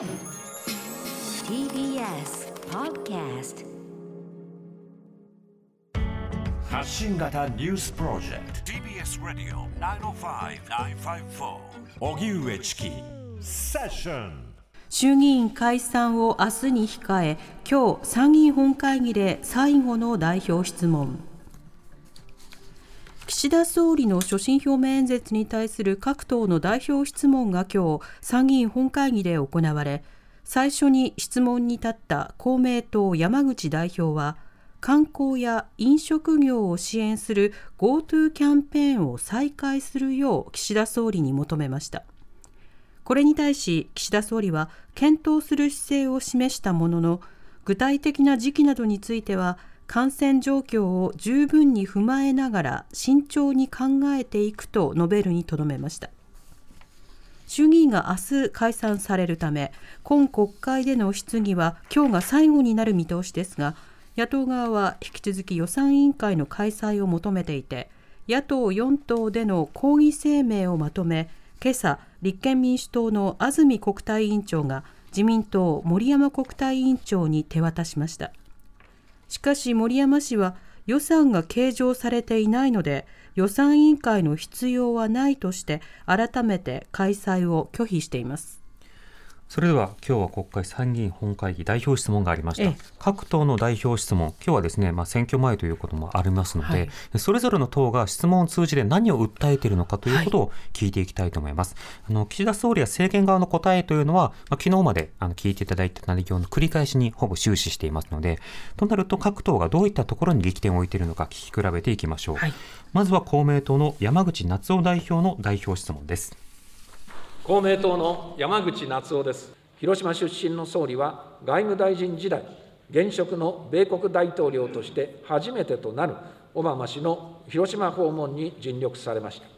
TBS Podcast 発信型ニュースプロジェクト。TBS ラディオ905-954おぎゅうえちきセッション。衆議院解散を明日に控え今日参議院本会議で最後の代表質問岸田総理の所信表明演説に対する各党の代表質問が今日参議院本会議で行われ最初に質問に立った公明党山口代表は観光や飲食業を支援する GoTo キャンペーンを再開するよう岸田総理に求めました。これに対し岸田総理は検討する姿勢を示したものの具体的な時期などについては感染状況を十分に踏まえながら慎重に考えていくと述べるにとどめました。衆議院が明日解散されるため今国会での質疑は今日が最後になる見通しですが野党側は引き続き予算委員会の開催を求めていて野党4党での抗議声明をまとめ今朝立憲民主党の安住国対委員長が自民党森山国対委員長に手渡しました。しかし森山氏は予算が計上されていないので予算委員会の必要はないとして改めて開催を拒否しています。それでは今日は国会参議院本会議代表質問がありました。各党の代表質問、今日はですね、まあ、選挙前ということもありますので、はい、それぞれの党が質問を通じて何を訴えているのかということを聞いていきたいと思います。はい、あの岸田総理や政権側の答えというのは、まあ、昨日まであの聞いていただいた内容の繰り返しにほぼ終始していますので、となると各党がどういったところに力点を置いているのか聞き比べていきましょう。はい、まずは公明党の山口夏夫代表の代表質問です。公明党の山口夏夫です。広島出身の総理は、外務大臣時代、現職の米国大統領として初めてとなるオバマ氏の広島訪問に尽力されました。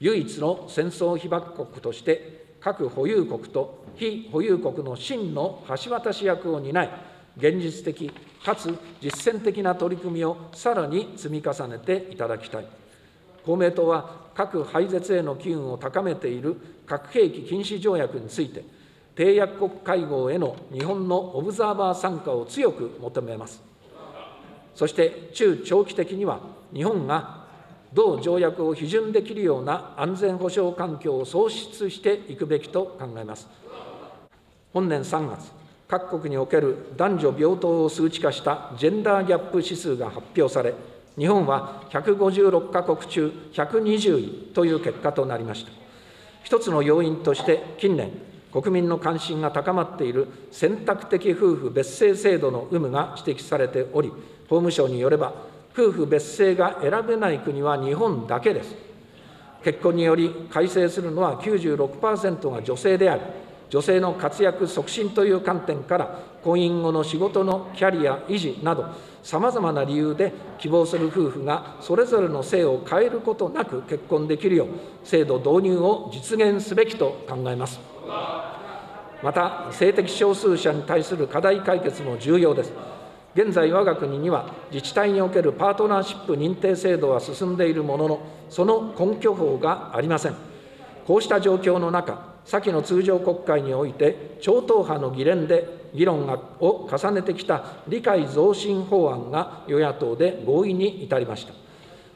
唯一の戦争被爆国として、核保有国と非保有国の真の橋渡し役を担い、現実的かつ実践的な取り組みをさらに積み重ねていただきたい。公明党は核廃絶への機運を高めている核兵器禁止条約について、締約国会合への日本のオブザーバー参加を強く求めます。そして中長期的には、日本が同条約を批准できるような安全保障環境を創出していくべきと考えます。本年3月、各国における男女平等を数値化したジェンダーギャップ指数が発表され、日本は156カ国中120位という結果となりました。一つの要因として近年、国民の関心が高まっている選択的夫婦別姓制度の有無が指摘されており、法務姓によれば、夫婦別姓が選べない国は日本だけです。結婚により改正するのは96%が女性であり、女性の活躍促進という観点から、婚姻後の仕事のキャリア維持など、さまざまな理由で希望する夫婦がそれぞれの性を変えることなく結婚できるよう、制度導入を実現すべきと考えます。また、性的少数者に対する課題解決も重要です。現在、我が国には自治体におけるパートナーシップ認定制度は進んでいるものの、その根拠法がありません。こうした状況の中、先の通常国会において、超党派の議連で議論を重ねてきた理解増進法案が与野党で合意に至りました。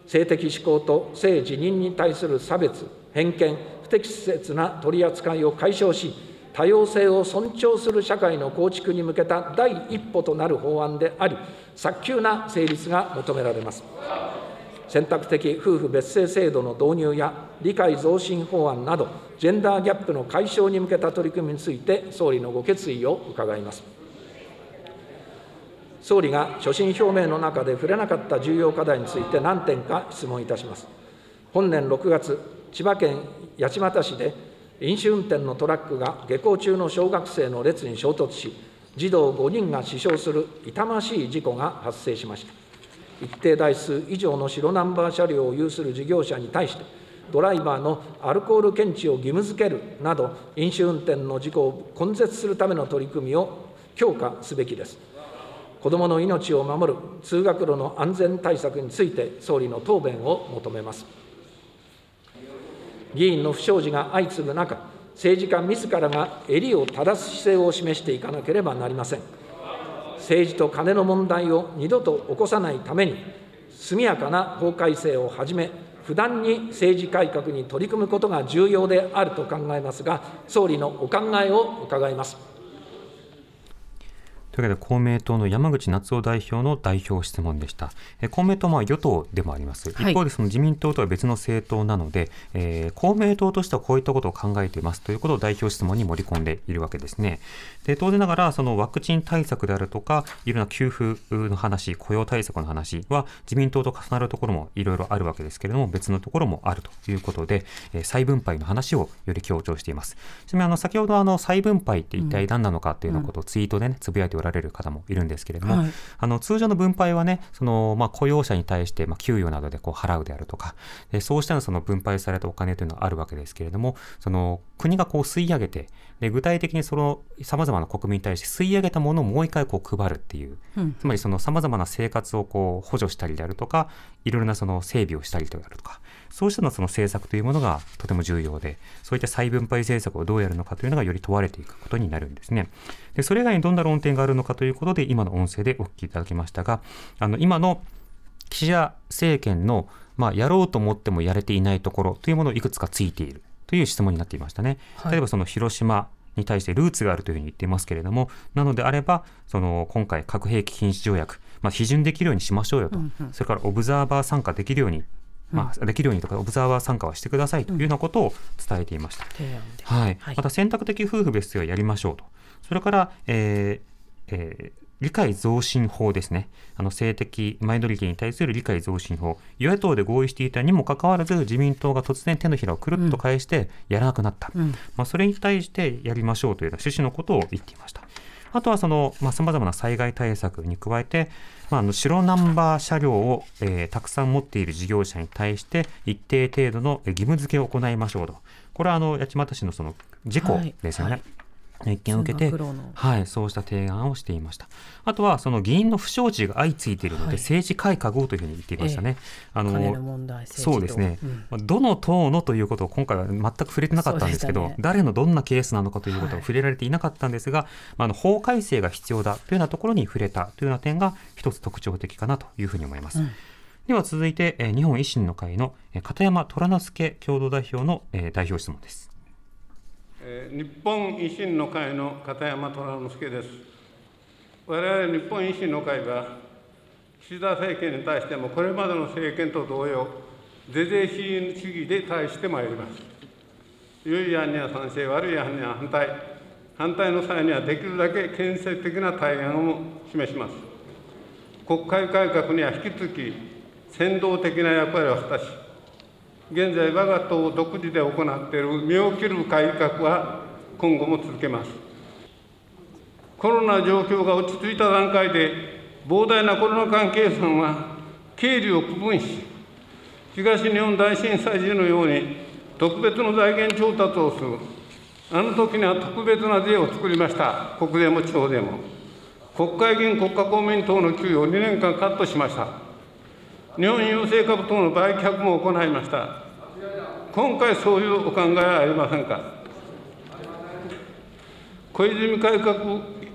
性的指向と性自認に対する差別、偏見、不適切な取り扱いを解消し、多様性を尊重する社会の構築に向けた第一歩となる法案であり、早急な成立が求められます。選択的夫婦別姓制度の導入や理解増進法案など、ジェンダーギャップの解消に向けた取り組みについて、総理のご決意を伺います。総理が所信表明の中で触れなかった重要課題について何点か質問いたします。本年6月、千葉県八街市で飲酒運転のトラックが下校中の小学生の列に衝突し、児童5人が死傷する痛ましい事故が発生しました。一定台数以上の白ナンバー車両を有する事業者に対して、ドライバーのアルコール検知を義務付けるなど、飲酒運転の事故を根絶するための取り組みを強化すべきです。子どもの命を守る通学路の安全対策について、総理の答弁を求めます。議員の不祥事が相次ぐ中、政治家自らが襟を正す姿勢を示していかなければなりません。政治とカネの問題を二度と起こさないために、速やかな法改正をはじめ、不断に政治改革に取り組むことが重要であると考えますが、総理のお考えを伺います。というわけで公明党の山口夏夫代表の代表質問でした。え公明党は与党でもあります。一方でその自民党とは別の政党なので、えー、公明党としてはこういったことを考えていますということを代表質問に盛り込んでいるわけですね。で当然ながらそのワクチン対策であるとか、いろんな給付の話、雇用対策の話は自民党と重なるところもいろいろあるわけですけれども、別のところもあるということで、えー、再分配の話をより強調しています。ちなみにあの先ほどあの再分配って一体何なのかというようなことをツイートでね、つぶやいておられる方もいるんですけれども、はい、あの通常の分配はね、そのまあ、雇用者に対してまあ給与などでこう払うであるとか、でそうしたその分配されたお金というのはあるわけですけれども、その国がこう吸い上げて、で具体的にそのさまざまな国民に対して吸い上げたものをもう一回こう配るっていう、うん、つまりそのさまざまな生活をこう補助したりであるとか、いろいろなその整備をしたりであるとか、そうしたのその政策というものがとても重要で、そういった再分配政策をどうやるのかというのがより問われていくことになるんですね。でそれ以外にどんな論点があるのかということで、今の音声でお聞きいただきましたが、あの今の岸田政権の、まあ、やろうと思ってもやれていないところというものをいくつかついているという質問になっていましたね。例えばその広島に対してルーツがあるというふうに言っていますけれども、なのであれば、その今回、核兵器禁止条約、まあ、批准できるようにしましょうよと、うんうん、それからオブザーバー参加できるようにまあ、できるようにとか、オブザーバー参加はしてくださいというようなことを伝えていました。はい、また選択的夫婦別姓はやりましょうと。それから、えーえー、理解増進法ですね。あの性的マイノリティに対する理解増進法。与野党で合意していたにもかかわらず、自民党が突然手のひらをくるっと返してやらなくなった。うん、まあ、それに対してやりましょうというような趣旨のことを言っていました。あとはその、まあ、様々な災害対策に加えて、まあ、あの白ナンバー車両を、えー、たくさん持っている事業者に対して一定程度の義務付けを行いましょうと。これはあの八街市のその事故ですよね。はいはい一見を受けて、はい、そうした提案をしていました。あとは、その議員の不祥事が相次いでいるので、はい、政治改革をというふうに言っていましたね。えー、あのそうですね、うん、どの党のということを今回は全く触れてなかったんですけど、ね、誰のどんなケースなのかということは触れられていなかったんですが、はい、あの法改正が必要だというようなところに触れたというような点が一つ特徴的かなというふうに思います。うん。では続いて、え日本維新の会の片山虎之助共同代表の、え代表質問です。日本維新の会の片山虎之助です。我々日本維新の会は、岸田政権に対してもこれまでの政権と同様、是々非主義で対してまいります。良い案には賛成、悪い案には反対、反対の際にはできるだけ建設的な対案を示します。国会改革には引き続き、先導的な役割を果たし、現在、我が党独自で行っている身を切る改革は今後も続けます。コロナ状況が落ち着いた段階で、膨大なコロナ関係算は経理を区分し、東日本大震災時のように特別の財源調達をする、あの時には特別な税を作りました、国税も地方でも。国会議員、国家公務員等の給与を2年間カットしました。日本郵政株等の売却も行いました。今回、そういうお考えはありませんか？小泉改革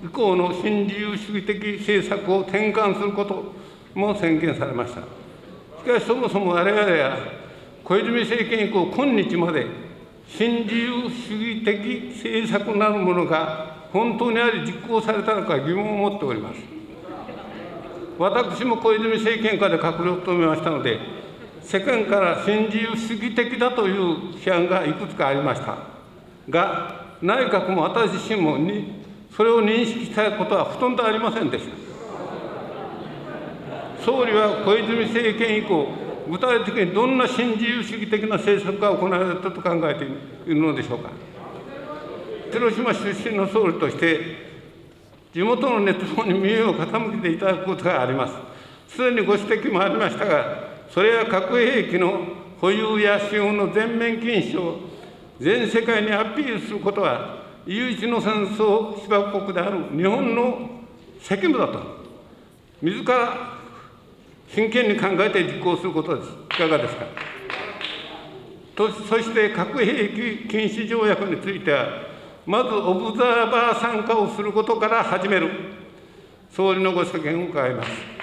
以降の新自由主義的政策を転換することも宣言されました。しかし、そもそも我々は、小泉政権以降、今日まで、新自由主義的政策なるものが本当にあり実行されたのか疑問を持っております。私も小泉政権下で閣僚を務めましたので、世間から新自由主義的だという批判がいくつかありましたが、内閣も私自身もにそれを認識したことはほとんどありませんでした。総理は小泉政権以降、具体的にどんな新自由主義的な政策が行われたと考えているのでしょうか。広島出身の総理として、地元のネットに耳を傾けていただくことがあります。すでにご指摘もありましたが、それは核兵器の保有や使用の全面禁止を全世界にアピールすることは、唯一の戦争被爆国である日本の責務だと、自ら真剣に考えて実行することです。いかがですか？とそして核兵器禁止条約については、まずオブザーバー参加をすることから始める、総理のご所見を伺います。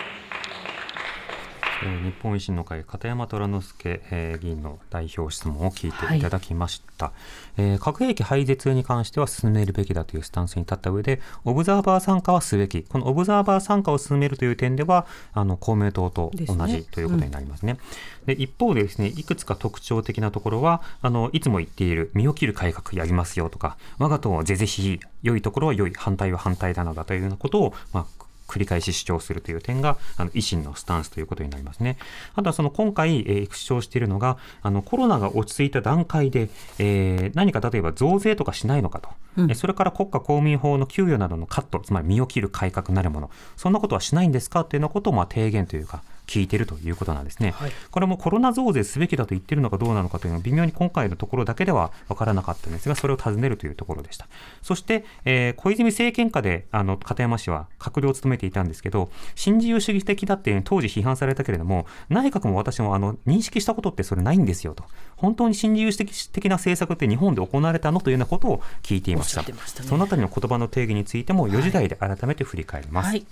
えー、日本維新の会片山虎之助、えー、議員の代表質問を聞いていただきました、はい、えー、核兵器廃絶に関しては進めるべきだというスタンスに立った上でオブザーバー参加はすべき。このオブザーバー参加を進めるという点ではあの公明党と同じ、ということになりますね、で一方でですねいくつか特徴的なところはあのいつも言っている身を切る改革やりますよとか我が党はぜぜひ良いところは良い反対は反対なのだというようなことを、まあ、繰り返し主張するという点が、あの維新のスタンスということになりますね。あとはその今回、えー、主張しているのが、あのコロナが落ち着いた段階で、えー、何か例えば増税とかしないのかと、うん、それから国家公務員法の給与などのカット、つまり身を切る改革なるもの、そんなことはしないんですか？というようなことをまあ提言というか、聞いているということなんですね、はい、これもコロナ増税すべきだと言っているのかどうなのかというのは微妙に今回のところだけでは分からなかったんですがそれを尋ねるというところでした。そして、えー、小泉政権下であの片山氏は閣僚を務めていたんですけど新自由主義的だって当時批判されたけれども内閣も私もあの認識したことってそれないんですよと。本当に新自由主義的な政策って日本で行われたのというようなことを聞いていました、ね、そのあたりの言葉の定義についても4時台で改めて振り返ります、はい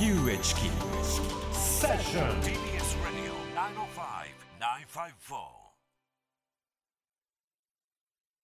荻上チキセッション TBS ラディオ905-954